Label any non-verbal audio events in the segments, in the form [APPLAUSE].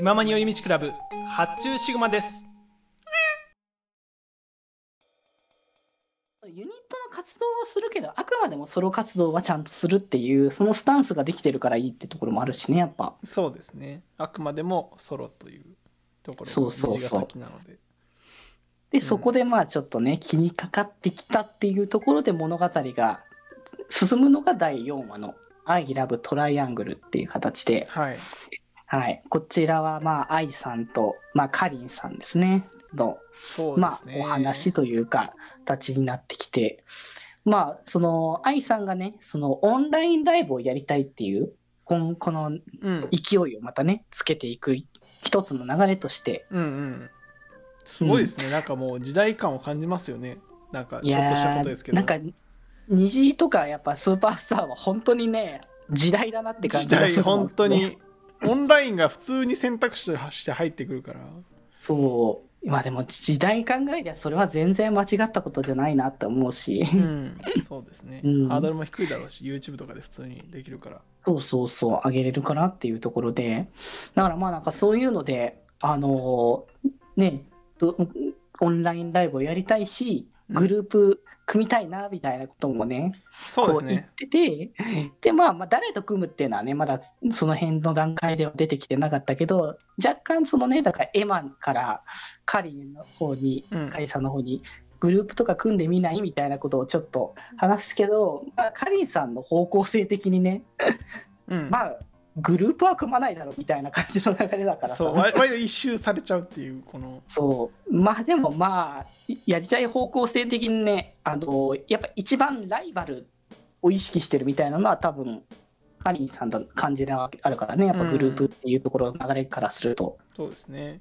気ままに寄り道クラブ発注シグマです。ユニットの活動はするけど、あくまでもソロ活動はちゃんとするっていう、そのスタンスができてるからいいってところもあるしね、やっぱ。そうですね。あくまでもソロというところそうそうそう。で。で、んそこでまあちょっとね、気にかかってきたっていうところで物語が進むのが第4話の I love トライアングルっていう形で、はいはい。こちらはまあ愛さんと、まあかりんさんですね、の、まあそうですね、お話というか、形になってきて、まあその愛さんがね、そのオンラインライブをやりたいっていう、こんこのうん。勢いをまたね、つけていく一つの流れとして、うんうん。すごいですね、なんかもう時代感を感じますよね。なんかいちょっとしたやことですけど。ーなんか、虹とかやっぱスーパースターは本当にね、時代だなって感じ時代本当にオンラインが普通に選択肢として入ってくるからそう。まあでも時代考えりゃそれは全然間違ったことじゃないなって思うし。うんそうですね、うんハードルも低いだろうし YouTube とかで普通にできるからそうそうそう、上げれるかなっていうところで。だからまあなんかそういうので、あのーね、どオンラインライブをやりたいし、グループ組みたいなみたいなこともね、そうですこう言っねてて、で、まあ、まあ、誰と組むっていうのはね、まだその辺の段階では出てきてなかったけど、若干そのね、だからエマンからカリンの方に、うん。カリンさんの方に、グループとか組んでみないみたいなことをちょっと話すけど、まあ、カリンさんの方向性的にね、うん。まあ、グループは組まないだろうみたいな感じの流れだからさ。そう割割と一周されちゃうっていうこの。そう。まあでもまあ、やりたい方向性的にね、あの、やっぱ一番ライバルを意識してるみたいなのは多分、カリンさんの感じがあるからね、やっぱグループっていうところの流れからすると。そうですね。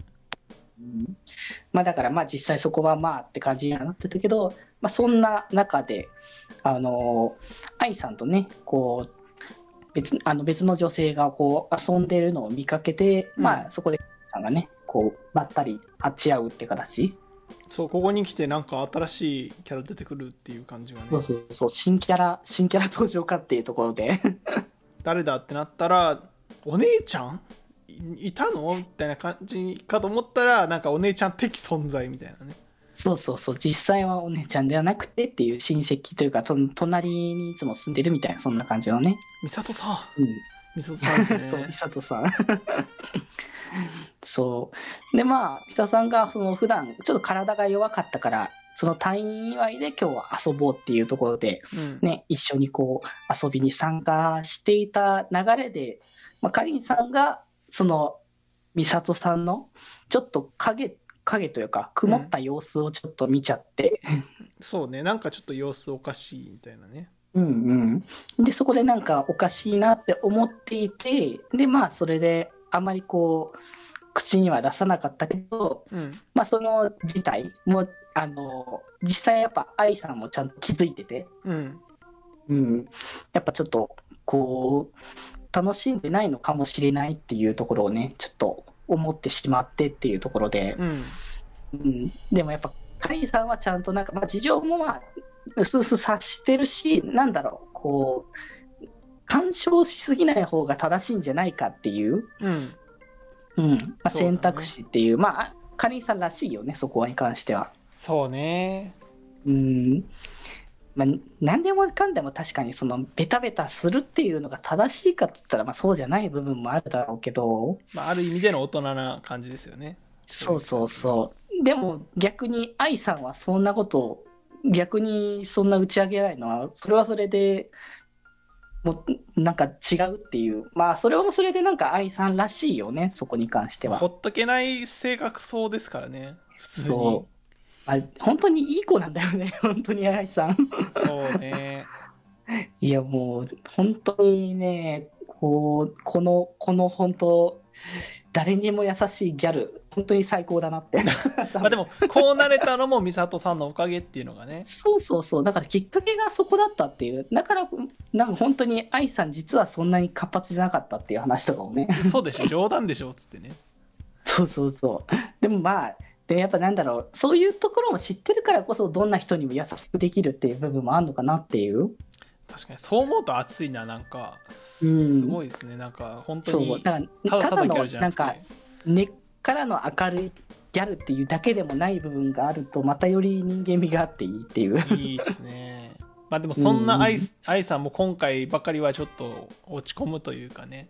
うん。まあだからまあ実際そこはまあって感じにはなってたけど、まあそんな中で、あの、愛さんとね、こう、別あの別の女性がこう遊んでるのを見かけて、うん。まあそこで、さんがね、こう、ばったり会っち合うって形。そうここに来てなんか新しいキャラ出てくるっていう感じがね。そうそうそう、新キャラ、新キャラ登場かっていうところで。[LAUGHS] 誰だってなったらお姉ちゃん？いいたの？みたいな感じかと思ったらなんかお姉ちゃん的存在みたいなねそうそうそう、実際はお姉ちゃんではなくてっていう親戚というか、と隣にいつも住んでるみたいな、そんな感じのね。美里さうん。ん美里さんです [LAUGHS] そう、ね美里さん。[LAUGHS] そう。で、まあ、美里さんが、その、普段、ちょっと体が弱かったから、その退院祝いで今日は遊ぼうっていうところで、うんね、一緒にこう、遊びに参加していた流れで、まあ、かりんさんが、その、美里さんの、ちょっと影、影というか、曇った様子をちょっと見ちゃって、そうね。なんかちょっと様子おかしいみたいなね。うんうん。で、そこでなんかおかしいなって思っていて、で、まあ、それで、あまりこう、口には出さなかったけど、うん。まあ、その事態も、あの、実際やっぱ愛さんもちゃんと気づいてて、うん。うん。やっぱちょっと、こう、楽しんでないのかもしれないっていうところをね、ちょっと思ってしまってっていうところで、うん。うん、でもやっぱ、カリーさんはちゃんとなんか、まあ、事情もまあ、うすうす察してるし、なんだろう、こう、干渉しすぎない方が正しいんじゃないかっていう、うん。うん、まあ、選択肢っていう、まあ、カリーさんらしいよね、そこに関しては。そうね。うん。まあ、何でもかんでも確かにそのベタベタするっていうのが正しいかって言ったらまあそうじゃない部分もあるだろうけど、まあ、ある意味での大人な感じですよねそうそうそう。でも逆に愛さんはそんなことを逆にそんな打ち上げないのは、それはそれで、もうなんか違うっていう。まあそれはそれでなんか愛さんらしいよね、そこに関してはほ。っとけない性格そうですからね普通にそあ本当にいい子なんだよね、[LAUGHS] 本当に愛さん。そうね [LAUGHS] いやもう本当にね、こう、この、この本当、誰にも優しいギャル、本当に最高だなって。[LAUGHS] まあでもこうなれたのも美里さんのおかげっていうのがねそうそうそう。だからきっかけがそこだったっていう。だから、なんか本当に愛さん実はそんなに活発じゃなかったっていう話とかもね。嘘でしょ冗談でしょっつってねそうそうそう。でもまあ、でやっぱなんだろう、そういうところも知ってるからこそ、どんな人にも優しくできるっていう部分もあるのかなっていう。確かにそう思うと熱いななんかうんすごいですねなんか本当。にただただのなんくて、根っからの明るいギャルっていうだけでもない部分があると、またより人間味があっていいっていう。いいっすね。まあでもそんな愛,、愛さんも今回ばかりはちょっと落ち込むというかね、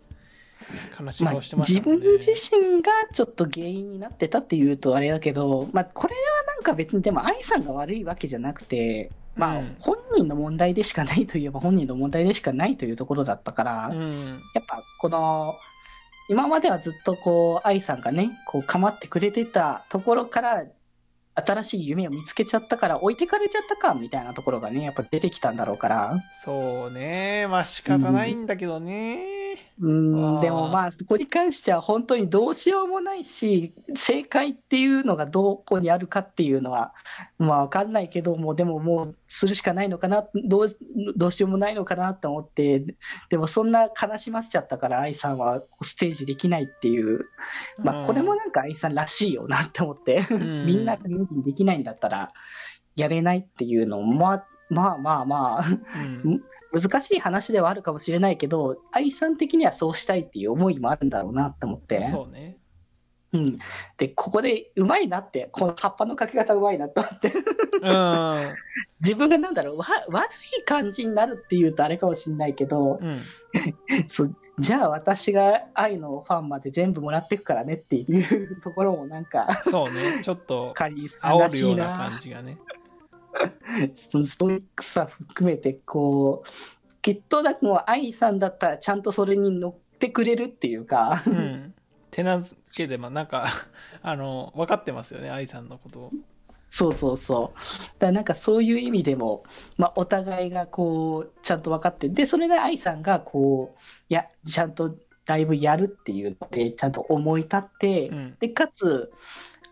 悲しいしてまし自たもんね。分自身がちょっと原因になってたっていうとあれだけど、まあ、これはなんか別にでも愛さんが悪いわけじゃなくて、まあうん、本人の問題でしかないといえば本人の問題でしかないというところだったから、うん。やっぱこの今まではずっとこう愛さんがねこう構ってくれてたところから新しい夢を見つけちゃったから置いてかれちゃったかみたいなところがねやっぱ出てきたんだろうからそうね。まあ仕方ないんだけどね。うあんーでもまあそこに関しては本当にどうしようもないし正解っていうのがどこにあるかっていうのはまあ分かんないけどもでももうするしかないのかなどうどうしようもないのかなと思ってでもそんな悲しませちゃったから愛さんはステージできないっていう、まあ、これもなんか愛さんらしいよなって思って、ん。みんな元気にできないんだったらやれないっていうのもまあまあまあまあ。うん。難しい話ではあるかもしれないけど、愛さん的にはそうしたいっていう思いもあるんだろうなって思って。そうね。うん。で、ここでうまいなって、この葉っぱのかけ方うまいなと思って。うん。[LAUGHS] 自分がなんだろう、わ悪い感じになるっていうとあれかもしれないけど、うん。[LAUGHS] そうじゃあ私が愛のファンまで全部もらってくからねっていうところもなんか、そうね。ちょっと [LAUGHS] 煽るような感。じがね。[LAUGHS] そのストイックさ含めて、こう、きっとだもう愛さんだったらちゃんとそれに乗ってくれるっていうか、うん。手なずけで、まあなんか、[LAUGHS] あの、分かってますよね。愛さんのことを。そうそうそう。だなんかそういう意味でも、まあ、お互いがこう、ちゃんと分かって、で、それで愛さんがこう、いや、ちゃんとライブやるっていうので、ちゃんと思い立って、うん。で、かつ、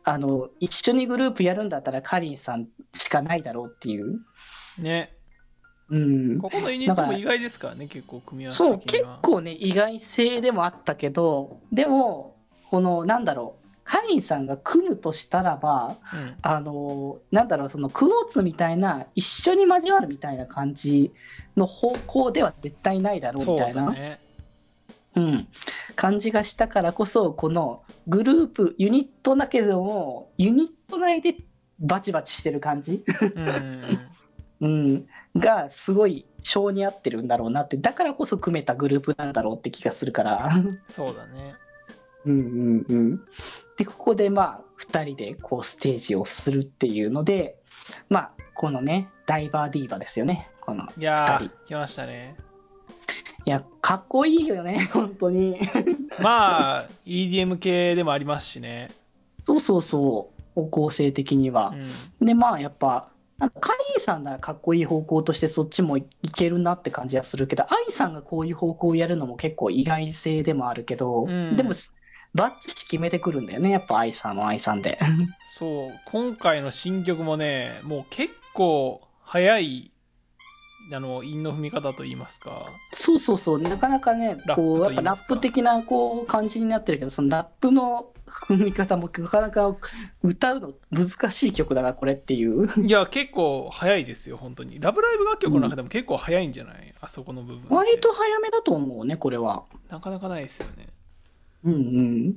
あの、一緒にグループやるんだったらカリンさんしかないだろうっていう。ね。うん。ここのユニットも意外ですからね。結構組み合わせそう、結。構ね、意外性でもあったけど、でも、この、なんだろう、カリンさんが組むとしたらば、うん。あのなんだろう、そのクォーツみたいな、一緒に交わるみたいな感じの方向では絶対ないだろうみたいな、だね。うん、感じがしたからこそ、このグループ、ユニットだけども、ユニット内でバチバチしてる感じ、うん。[LAUGHS] うん、がすごい性に合ってるんだろうなって、だからこそ組めたグループなんだろうって気がするから。そうだね。うんうんうん。で、ここでまあ、二人でこうステージをするっていうので、まあ、このね、ダイバーディーバですよね。この。いや二ー、来ましたね。いや、かっこいいよね、[LAUGHS] 本当に。まあ、EDM 系でもありますしね。そうそうそう、方向性的にはう。ん。で、まあ、やっぱ、なんかカリーさんならかっこいい方向としてそっちもいけるなって感じはするけど、アイさんがこういう方向をやるのも結構意外性でもあるけど、うんでも、バッチリ決めてくるんだよね、やっぱアイさんはアイさんで。そう、今回の新曲もね、もう結構早い、あの、韻の踏み方といいますか。そうそうそう、なかなかね、ラップこう、やっぱラップ的なこう感じになってるけど、そのラップの [LAUGHS] 踏み方もなかなか歌うの難しい曲だな、これっていう。いや、結構早いですよ、本当に。ラブライブ楽曲の中でも結構早いんじゃない、あそこの部分。割と早めだと思うね、これは。なかなかないですよね。うんうん。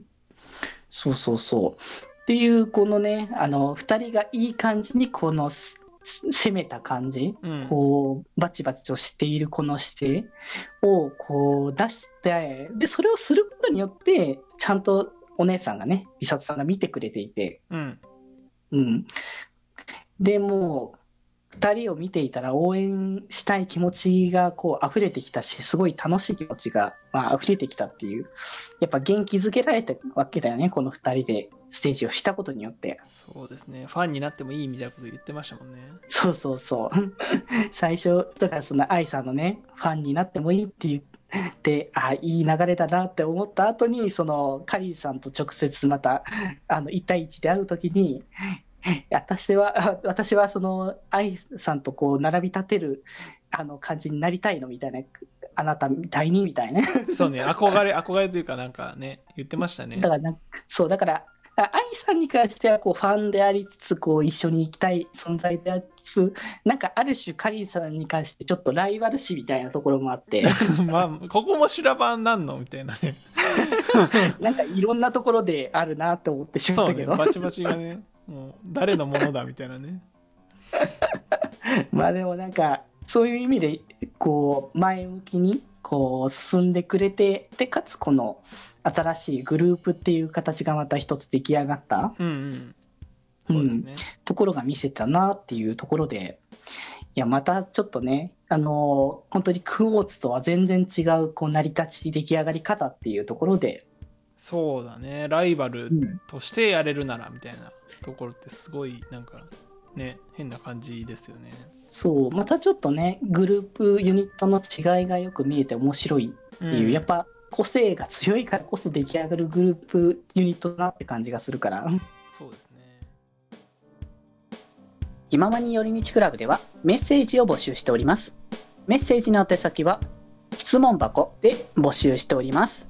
そうそうそう。っていう、このね、あの、二人がいい感じに、この、す攻めた感じ、うん。こう、バチバチとしているこの姿勢を、こう、出して、で、それをすることによって、ちゃんとお姉さんがね、美里さんが見てくれていて、うん。うん。でもう、二人を見ていたら応援したい気持ちがこう溢れてきたし、すごい楽しい気持ちが、まあ、溢れてきたっていう、やっぱ元気づけられたわけだよね、この二人でステージをしたことによって。そうですね。ファンになってもいいみたいなこと言ってましたもんね。そうそうそう。[LAUGHS] 最初、だからその愛さんのね、ファンになってもいいって言って、あいい流れだなって思った後に、そのカリーさんと直接また、[LAUGHS] あの、1対1で会うときに、私は、あ [LAUGHS] 私はその愛さんとこう並び立てるあの感じになりたいのみたいな、あなたみたいにみたいな。そうね。憧れ、憧れというかなんかね、言ってましたねだ。からそう、だから、あ愛さんに関してはこうファンでありつつ、こう一緒に行きたい存在でありつ、なんかある種カリーさんに関してちょっとライバル視みたいなところもあって、まあ、ここも修羅場なんの？みたいなね。なんかいろんなところであるなって思ってしまったけど、バチバチがね、もう誰のものだみたいなね。まあでもなんか、そういう意味で、こう、前向きに、こう、進んでくれて、で、かつこの、新しいグループっていう形がまた一つ出来上がった、うんうん。そうですね。ところが見せたなっていうところで、いや、またちょっとね、あの本当にクォーツとは全然違う、こう、成り立ち、出来上がり方っていうところで、そうだね。ライバルうんとしてやれるならみたいなところってすごい、なんか、ね、変な感じですよね。そう、またちょっとね、グループ、ユニットの違いがよく見えて面白いっていう、うんやっぱ個性が強いからこそ出来上がるグループ、ユニットだなって感じがするから。そうですね。気ままに寄り道クラブではメッセージを募集しております。メッセージの宛先は質問箱で募集しております。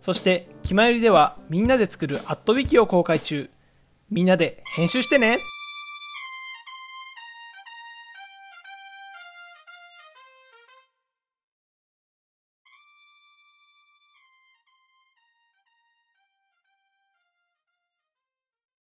そして、気まよりではみんなで作るアットウィキを公開中。みんなで編集してね